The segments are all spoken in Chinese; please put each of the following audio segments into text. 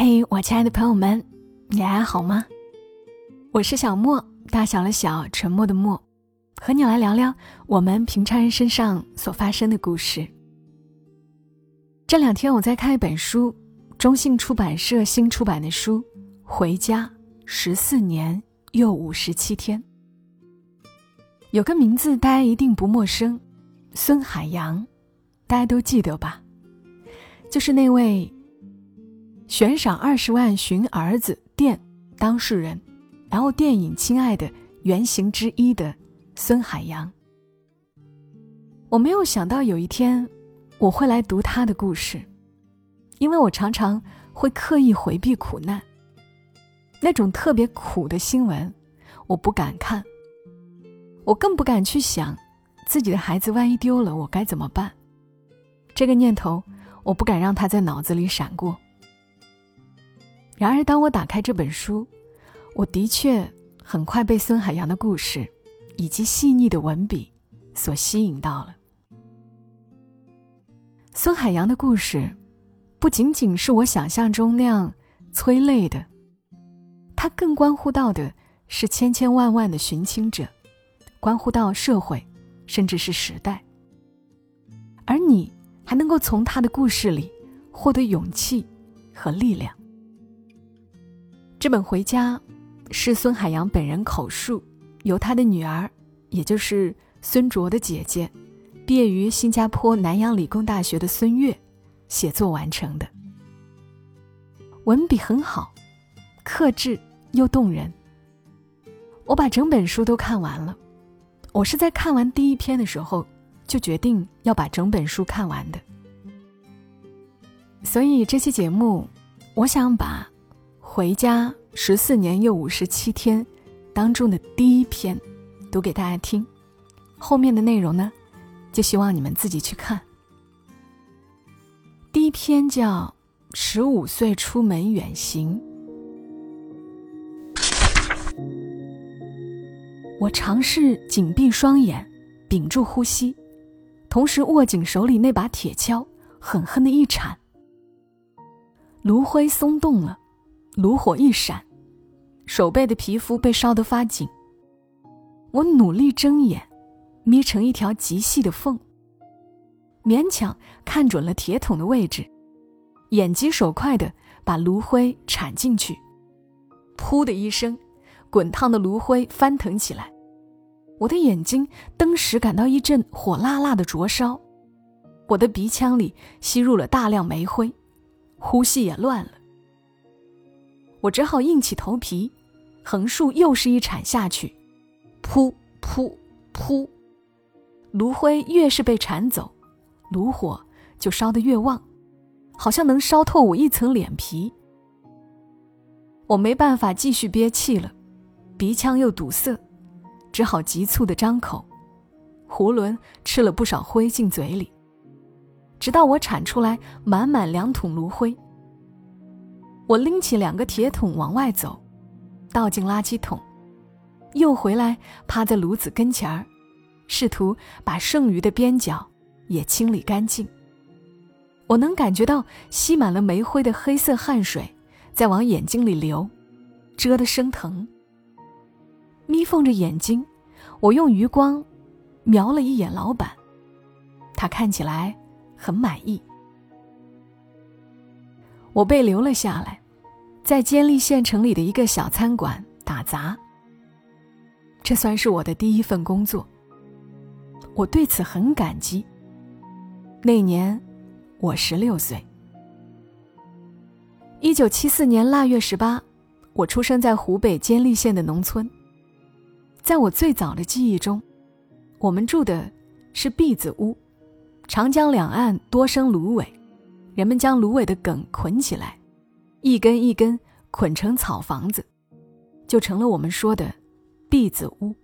嘿，我亲爱的朋友们，你还好吗？我是小莫，大小的小，沉默的默，和你来聊聊我们平常人身上所发生的故事。这两天我在看一本书，中信出版社新出版的书《回家十四年又五十七天》，有个名字大家一定不陌生，孙海洋，大家都记得吧？就是那位。悬赏二十万寻儿子电当事人，然后电影《亲爱的》原型之一的孙海洋。我没有想到有一天我会来读他的故事，因为我常常会刻意回避苦难。那种特别苦的新闻，我不敢看，我更不敢去想自己的孩子万一丢了我该怎么办。这个念头，我不敢让他在脑子里闪过。然而，当我打开这本书，我的确很快被孙海洋的故事以及细腻的文笔所吸引到了。孙海洋的故事不仅仅是我想象中那样催泪的，它更关乎到的是千千万万的寻亲者，关乎到社会，甚至是时代。而你还能够从他的故事里获得勇气和力量。这本《回家》是孙海洋本人口述，由他的女儿，也就是孙卓的姐姐，毕业于新加坡南洋理工大学的孙悦写作完成的。文笔很好，克制又动人。我把整本书都看完了，我是在看完第一篇的时候就决定要把整本书看完的。所以这期节目，我想把。回家十四年又五十七天，当中的第一篇，读给大家听。后面的内容呢，就希望你们自己去看。第一篇叫《十五岁出门远行》。我尝试紧闭双眼，屏住呼吸，同时握紧手里那把铁锹，狠狠的一铲。炉灰松动了。炉火一闪，手背的皮肤被烧得发紧。我努力睁眼，眯成一条极细的缝，勉强看准了铁桶的位置，眼疾手快地把炉灰铲进去。噗的一声，滚烫的炉灰翻腾起来，我的眼睛登时感到一阵火辣辣的灼烧，我的鼻腔里吸入了大量煤灰，呼吸也乱了。我只好硬起头皮，横竖又是一铲下去，噗噗噗，炉灰越是被铲走，炉火就烧得越旺，好像能烧透我一层脸皮。我没办法继续憋气了，鼻腔又堵塞，只好急促的张口，囫囵吃了不少灰进嘴里，直到我铲出来满满两桶炉灰。我拎起两个铁桶往外走，倒进垃圾桶，又回来趴在炉子跟前儿，试图把剩余的边角也清理干净。我能感觉到吸满了煤灰的黑色汗水在往眼睛里流，遮得生疼。眯缝着眼睛，我用余光瞄了一眼老板，他看起来很满意。我被留了下来，在监利县城里的一个小餐馆打杂。这算是我的第一份工作，我对此很感激。那年，我十六岁。一九七四年腊月十八，我出生在湖北监利县的农村。在我最早的记忆中，我们住的是篦子屋，长江两岸多生芦苇。人们将芦苇的梗捆起来，一根一根捆成草房子，就成了我们说的篦子屋。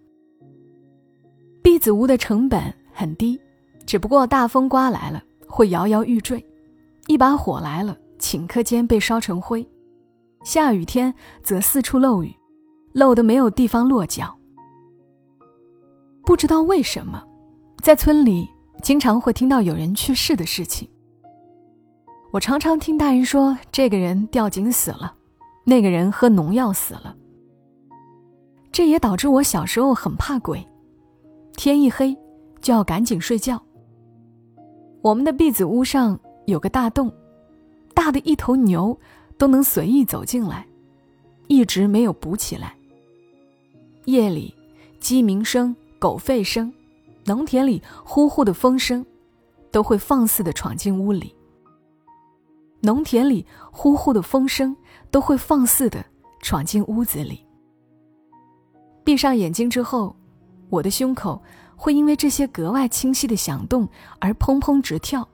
篦子屋的成本很低，只不过大风刮来了会摇摇欲坠，一把火来了顷刻间被烧成灰，下雨天则四处漏雨，漏得没有地方落脚。不知道为什么，在村里经常会听到有人去世的事情。我常常听大人说，这个人掉井死了，那个人喝农药死了。这也导致我小时候很怕鬼，天一黑就要赶紧睡觉。我们的壁子屋上有个大洞，大的一头牛都能随意走进来，一直没有补起来。夜里，鸡鸣声、狗吠声，农田里呼呼的风声，都会放肆的闯进屋里。农田里呼呼的风声都会放肆的闯进屋子里。闭上眼睛之后，我的胸口会因为这些格外清晰的响动而砰砰直跳。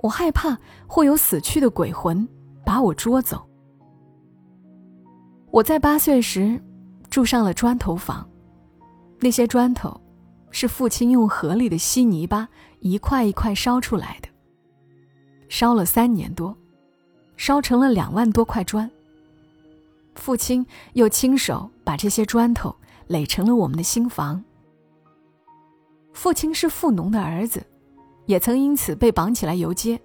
我害怕会有死去的鬼魂把我捉走。我在八岁时住上了砖头房，那些砖头是父亲用河里的稀泥巴一块一块烧出来的。烧了三年多，烧成了两万多块砖。父亲又亲手把这些砖头垒成了我们的新房。父亲是富农的儿子，也曾因此被绑起来游街，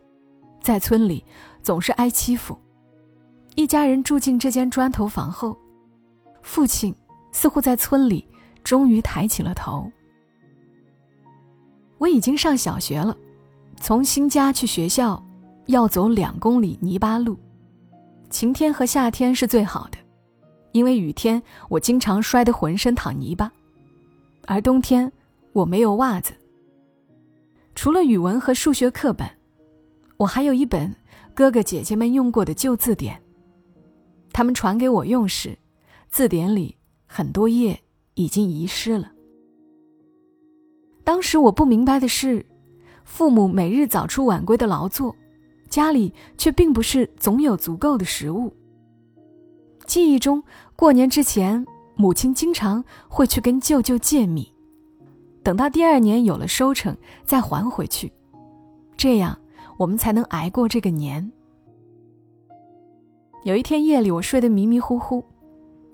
在村里总是挨欺负。一家人住进这间砖头房后，父亲似乎在村里终于抬起了头。我已经上小学了，从新家去学校要走两公里泥巴路。晴天和夏天是最好的，因为雨天我经常摔得浑身淌泥巴，而冬天我没有袜子。除了语文和数学课本，我还有一本哥哥姐姐们用过的旧字典。他们传给我用时，字典里很多页已经遗失了。当时我不明白的是，父母每日早出晚归的劳作。家里却并不是总有足够的食物。记忆中，过年之前，母亲经常会去跟舅舅借米，等到第二年有了收成再还回去，这样我们才能挨过这个年。有一天夜里，我睡得迷迷糊糊，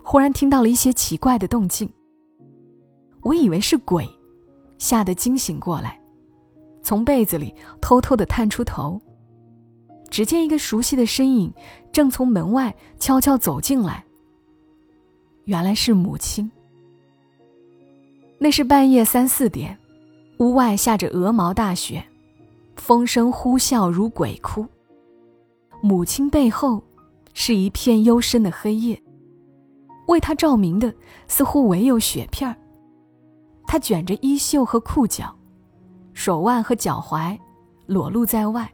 忽然听到了一些奇怪的动静。我以为是鬼，吓得惊醒过来，从被子里偷偷的探出头。只见一个熟悉的身影，正从门外悄悄走进来。原来是母亲。那是半夜三四点，屋外下着鹅毛大雪，风声呼啸如鬼哭。母亲背后是一片幽深的黑夜，为她照明的似乎唯有雪片儿。她卷着衣袖和裤脚，手腕和脚踝裸露在外。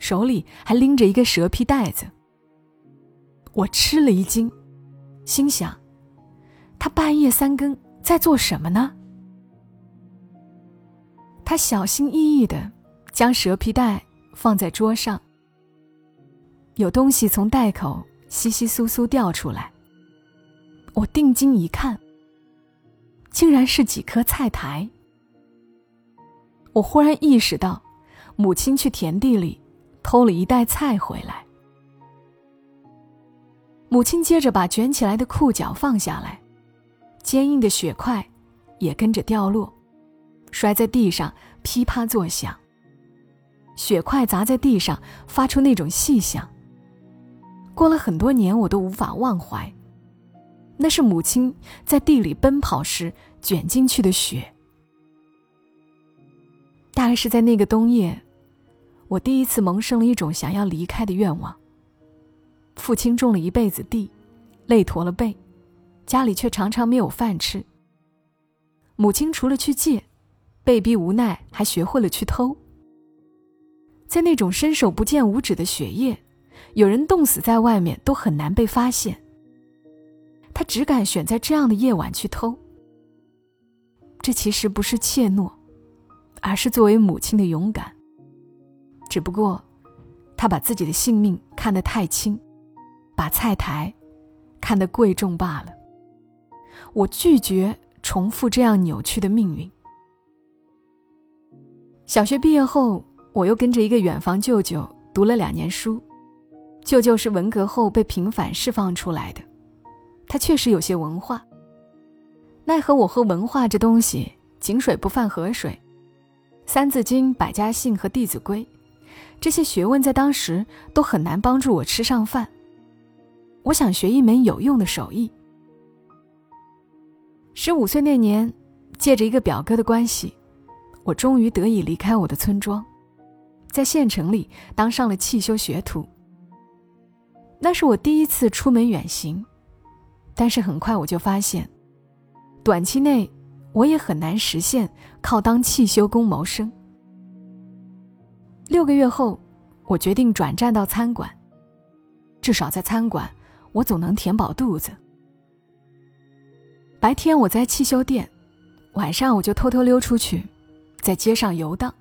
手里还拎着一个蛇皮袋子，我吃了一惊，心想：他半夜三更在做什么呢？他小心翼翼的将蛇皮袋放在桌上，有东西从袋口稀稀疏疏掉出来。我定睛一看，竟然是几颗菜苔。我忽然意识到，母亲去田地里。偷了一袋菜回来，母亲接着把卷起来的裤脚放下来，坚硬的雪块也跟着掉落，摔在地上噼啪作响。雪块砸在地上发出那种细响。过了很多年，我都无法忘怀，那是母亲在地里奔跑时卷进去的雪。大概是在那个冬夜。我第一次萌生了一种想要离开的愿望。父亲种了一辈子地，累驼了背，家里却常常没有饭吃。母亲除了去借，被逼无奈还学会了去偷。在那种伸手不见五指的雪夜，有人冻死在外面都很难被发现。他只敢选在这样的夜晚去偷。这其实不是怯懦，而是作为母亲的勇敢。只不过，他把自己的性命看得太轻，把菜台看得贵重罢了。我拒绝重复这样扭曲的命运。小学毕业后，我又跟着一个远房舅舅读了两年书。舅舅是文革后被平反释放出来的，他确实有些文化。奈何我和文化这东西井水不犯河水，《三字经》《百家姓》和《弟子规》。这些学问在当时都很难帮助我吃上饭。我想学一门有用的手艺。十五岁那年，借着一个表哥的关系，我终于得以离开我的村庄，在县城里当上了汽修学徒。那是我第一次出门远行，但是很快我就发现，短期内我也很难实现靠当汽修工谋生。六个月后，我决定转战到餐馆，至少在餐馆，我总能填饱肚子。白天我在汽修店，晚上我就偷偷溜出去，在街上游荡。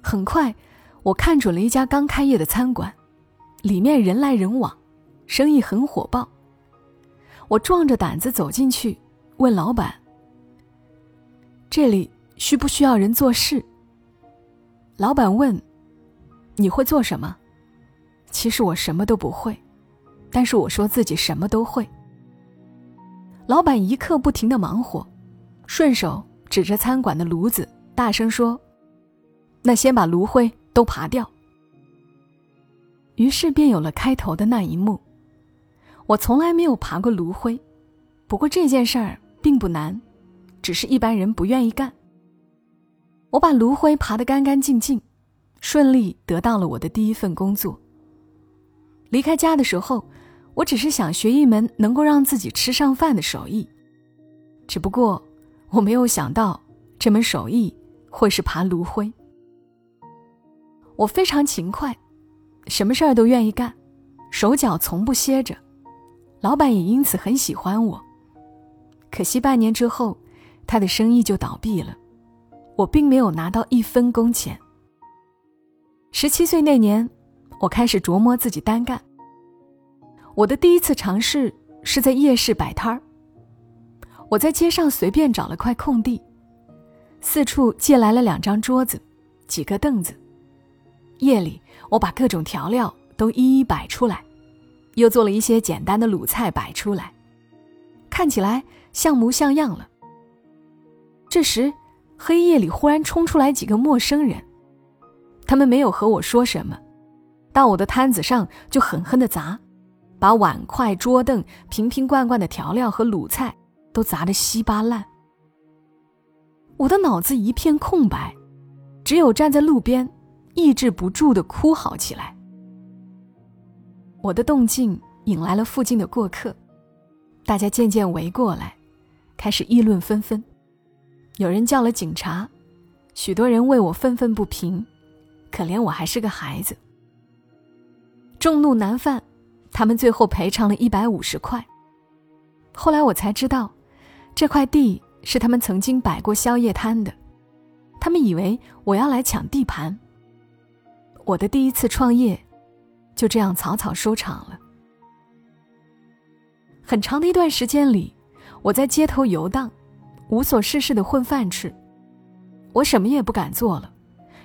很快，我看准了一家刚开业的餐馆。里面人来人往，生意很火爆。我壮着胆子走进去，问老板：“这里需不需要人做事？”老板问：“你会做什么？”其实我什么都不会，但是我说自己什么都会。老板一刻不停的忙活，顺手指着餐馆的炉子，大声说：“那先把炉灰都爬掉。”于是便有了开头的那一幕。我从来没有爬过炉灰，不过这件事儿并不难，只是一般人不愿意干。我把炉灰爬得干干净净，顺利得到了我的第一份工作。离开家的时候，我只是想学一门能够让自己吃上饭的手艺，只不过我没有想到这门手艺会是爬炉灰。我非常勤快。什么事儿都愿意干，手脚从不歇着，老板也因此很喜欢我。可惜半年之后，他的生意就倒闭了，我并没有拿到一分工钱。十七岁那年，我开始琢磨自己单干。我的第一次尝试是在夜市摆摊儿。我在街上随便找了块空地，四处借来了两张桌子，几个凳子。夜里，我把各种调料都一一摆出来，又做了一些简单的卤菜摆出来，看起来像模像样了。这时，黑夜里忽然冲出来几个陌生人，他们没有和我说什么，到我的摊子上就狠狠的砸，把碗筷、桌凳、瓶瓶罐罐的调料和卤菜都砸得稀巴烂。我的脑子一片空白，只有站在路边。抑制不住的哭嚎起来。我的动静引来了附近的过客，大家渐渐围过来，开始议论纷纷。有人叫了警察，许多人为我愤愤不平，可怜我还是个孩子。众怒难犯，他们最后赔偿了一百五十块。后来我才知道，这块地是他们曾经摆过宵夜摊的，他们以为我要来抢地盘。我的第一次创业，就这样草草收场了。很长的一段时间里，我在街头游荡，无所事事的混饭吃。我什么也不敢做了，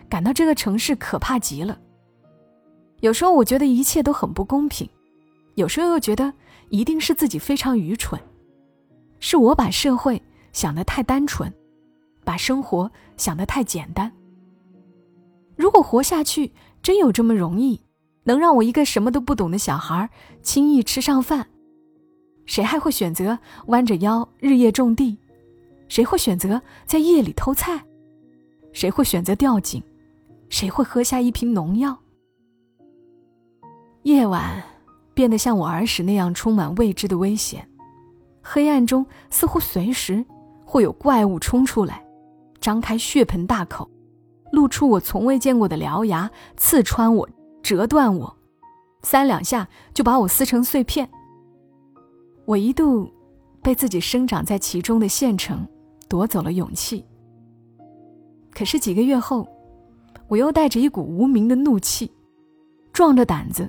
感到这个城市可怕极了。有时候我觉得一切都很不公平，有时候又觉得一定是自己非常愚蠢，是我把社会想得太单纯，把生活想得太简单。如果活下去，真有这么容易，能让我一个什么都不懂的小孩轻易吃上饭？谁还会选择弯着腰日夜种地？谁会选择在夜里偷菜？谁会选择吊井？谁会喝下一瓶农药？夜晚变得像我儿时那样充满未知的危险，黑暗中似乎随时会有怪物冲出来，张开血盆大口。露出我从未见过的獠牙，刺穿我，折断我，三两下就把我撕成碎片。我一度被自己生长在其中的县城夺走了勇气。可是几个月后，我又带着一股无名的怒气，壮着胆子，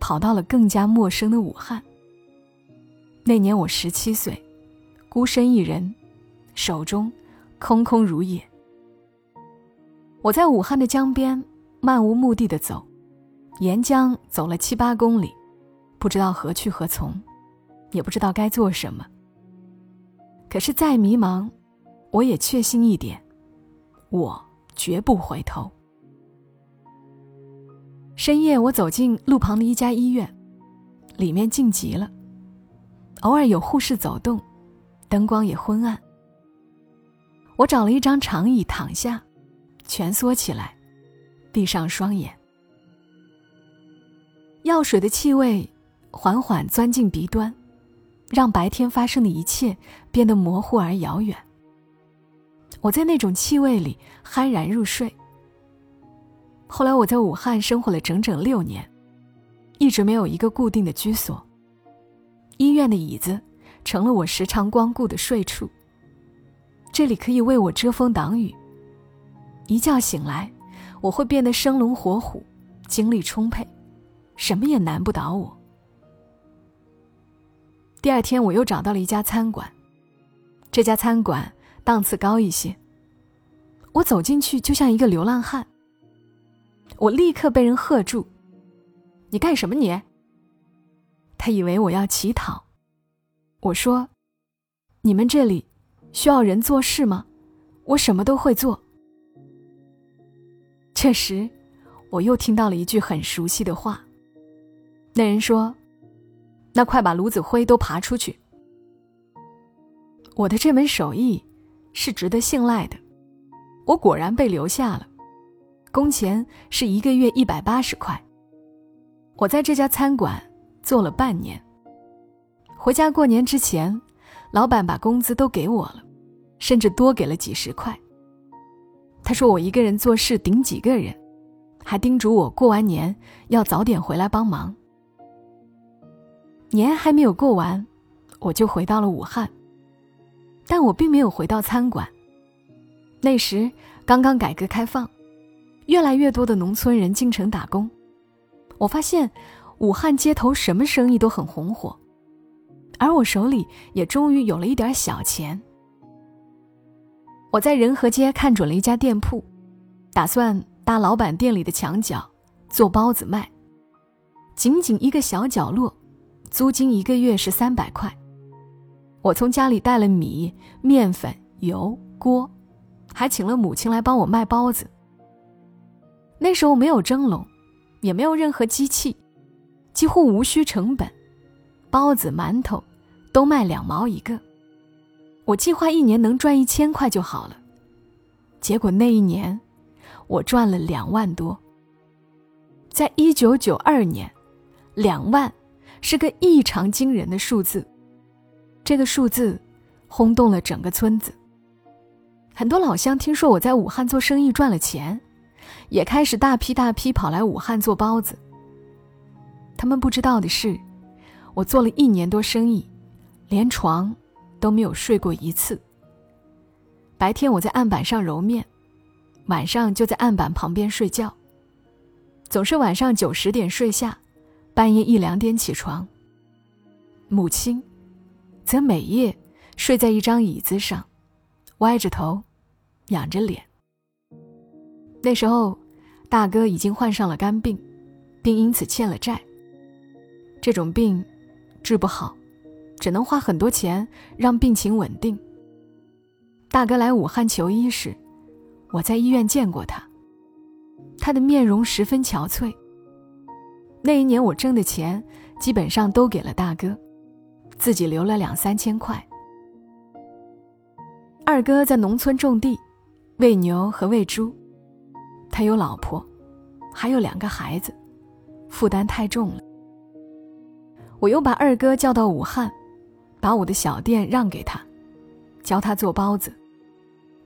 跑到了更加陌生的武汉。那年我十七岁，孤身一人，手中空空如也。我在武汉的江边漫无目的的走，沿江走了七八公里，不知道何去何从，也不知道该做什么。可是再迷茫，我也确信一点，我绝不回头。深夜，我走进路旁的一家医院，里面静极了，偶尔有护士走动，灯光也昏暗。我找了一张长椅躺下，蜷缩起来，闭上双眼。药水的气味缓缓钻进鼻端，让白天发生的一切变得模糊而遥远。我在那种气味里酣然入睡。后来我在武汉生活了整整六年，一直没有一个固定的居所。医院的椅子成了我时常光顾的睡处。这里可以为我遮风挡雨。一觉醒来，我会变得生龙活虎，精力充沛，什么也难不倒我。第二天，我又找到了一家餐馆，这家餐馆档次高一些。我走进去就像一个流浪汉。我立刻被人喝住：“你干什么你？”他以为我要乞讨。我说：“你们这里需要人做事吗？我什么都会做。”这时，我又听到了一句很熟悉的话。那人说：“那快把炉子灰都爬出去。”我的这门手艺是值得信赖的，我果然被留下了。工钱是一个月一百八十块。我在这家餐馆做了半年。回家过年之前，老板把工资都给我了，甚至多给了几十块。他说我一个人做事顶几个人，还叮嘱我过完年要早点回来帮忙。年还没有过完，我就回到了武汉。但我并没有回到餐馆。那时刚刚改革开放。越来越多的农村人进城打工，我发现武汉街头什么生意都很红火，而我手里也终于有了一点小钱。我在仁和街看准了一家店铺，打算搭老板店里的墙角做包子卖。仅仅一个小角落，租金一个月是三百块。我从家里带了米、面粉、油、锅，还请了母亲来帮我卖包子。那时候没有蒸笼，也没有任何机器，几乎无需成本，包子、馒头都卖两毛一个。我计划一年能赚一千块就好了，结果那一年我赚了两万多。在一九九二年，两万是个异常惊人的数字，这个数字轰动了整个村子。很多老乡听说我在武汉做生意赚了钱。也开始大批大批跑来武汉做包子。他们不知道的是，我做了一年多生意，连床都没有睡过一次。白天我在案板上揉面，晚上就在案板旁边睡觉。总是晚上九十点睡下，半夜一两点起床。母亲，则每夜睡在一张椅子上，歪着头，仰着脸。那时候，大哥已经患上了肝病，并因此欠了债。这种病治不好，只能花很多钱让病情稳定。大哥来武汉求医时，我在医院见过他，他的面容十分憔悴。那一年我挣的钱基本上都给了大哥，自己留了两三千块。二哥在农村种地，喂牛和喂猪。他有老婆，还有两个孩子，负担太重了。我又把二哥叫到武汉，把我的小店让给他，教他做包子，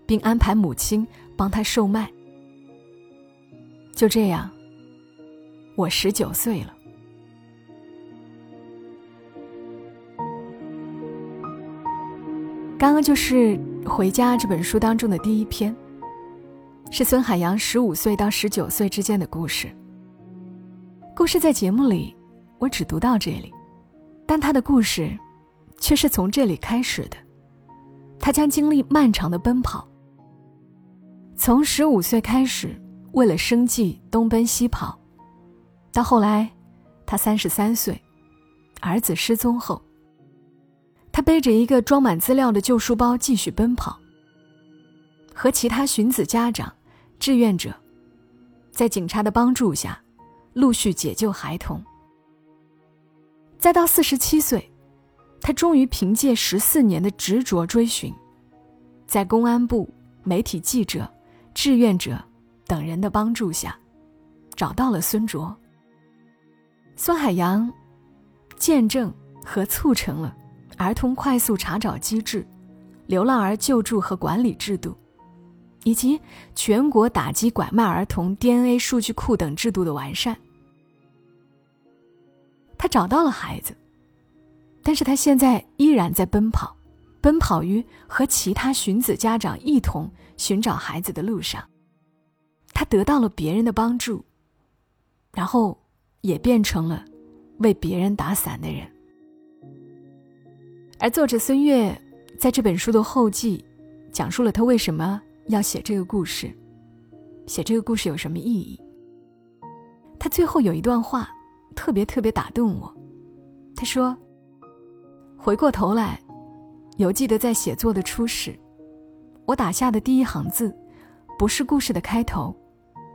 并安排母亲帮他售卖。就这样，我十九岁了。刚刚就是《回家》这本书当中的第一篇。是孙海洋十五岁到十九岁之间的故事。故事在节目里，我只读到这里，但他的故事，却是从这里开始的。他将经历漫长的奔跑，从十五岁开始为了生计东奔西跑，到后来，他三十三岁，儿子失踪后，他背着一个装满资料的旧书包继续奔跑，和其他寻子家长。志愿者，在警察的帮助下，陆续解救孩童。再到四十七岁，他终于凭借十四年的执着追寻，在公安部、媒体记者、志愿者等人的帮助下，找到了孙卓。孙海洋见证和促成了儿童快速查找机制、流浪儿救助和管理制度，以及全国打击拐卖儿童 DNA 数据库等制度的完善。他找到了孩子，但是他现在依然在奔跑，奔跑于和其他寻子家长一同寻找孩子的路上。他得到了别人的帮助，然后也变成了为别人打伞的人。而作者孙悦在这本书的后记，讲述了他为什么要写这个故事，写这个故事有什么意义。他最后有一段话。特别特别打动我，他说：“回过头来，犹记得在写作的初始，我打下的第一行字，不是故事的开头，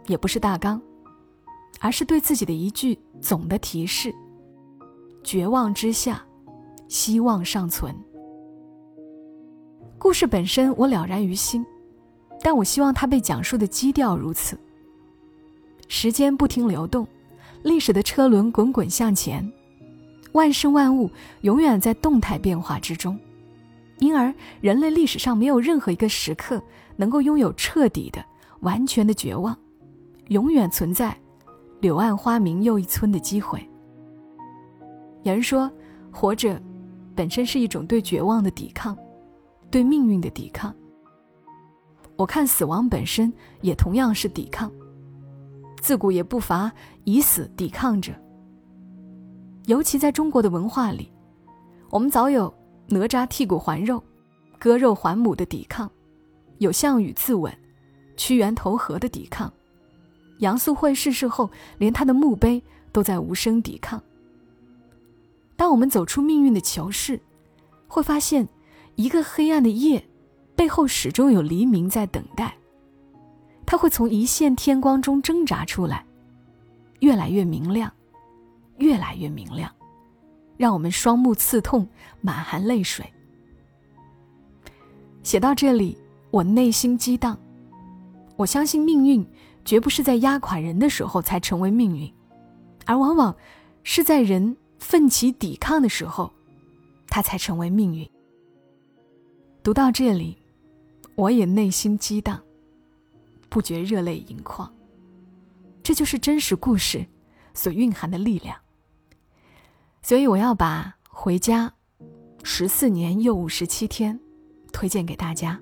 也不是大纲，而是对自己的一句总的提示：绝望之下，希望尚存。故事本身我了然于心，但我希望它被讲述的基调如此。时间不停流动。”历史的车轮滚滚向前，万事万物永远在动态变化之中，因而人类历史上没有任何一个时刻能够拥有彻底的、完全的绝望，永远存在“柳暗花明又一村”的机会。有人说，活着本身是一种对绝望的抵抗，对命运的抵抗。我看死亡本身也同样是抵抗。自古也不乏以死抵抗者。尤其在中国的文化里，我们早有哪吒剔骨还肉、割肉还母的抵抗，有项羽自刎、屈原投河的抵抗，杨素慧逝世后，连他的墓碑都在无声抵抗。当我们走出命运的囚室，会发现，一个黑暗的夜，背后始终有黎明在等待。它会从一线天光中挣扎出来，越来越明亮，越来越明亮，让我们双目刺痛，满含泪水。写到这里，我内心激荡。我相信命运绝不是在压垮人的时候才成为命运，而往往是在人奋起抵抗的时候，它才成为命运。读到这里，我也内心激荡。不觉热泪盈眶，这就是真实故事所蕴含的力量。所以我要把《回家》十四年又五十七天推荐给大家，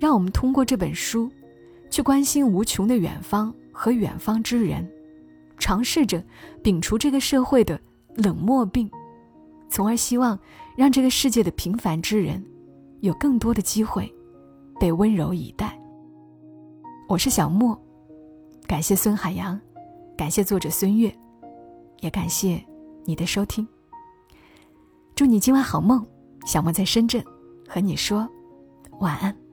让我们通过这本书，去关心无穷的远方和远方之人，尝试着摒除这个社会的冷漠病，从而希望让这个世界的平凡之人有更多的机会被温柔以待。我是小莫，感谢孙海洋，感谢作者孙悦，也感谢你的收听。祝你今晚好梦，小莫在深圳和你说晚安。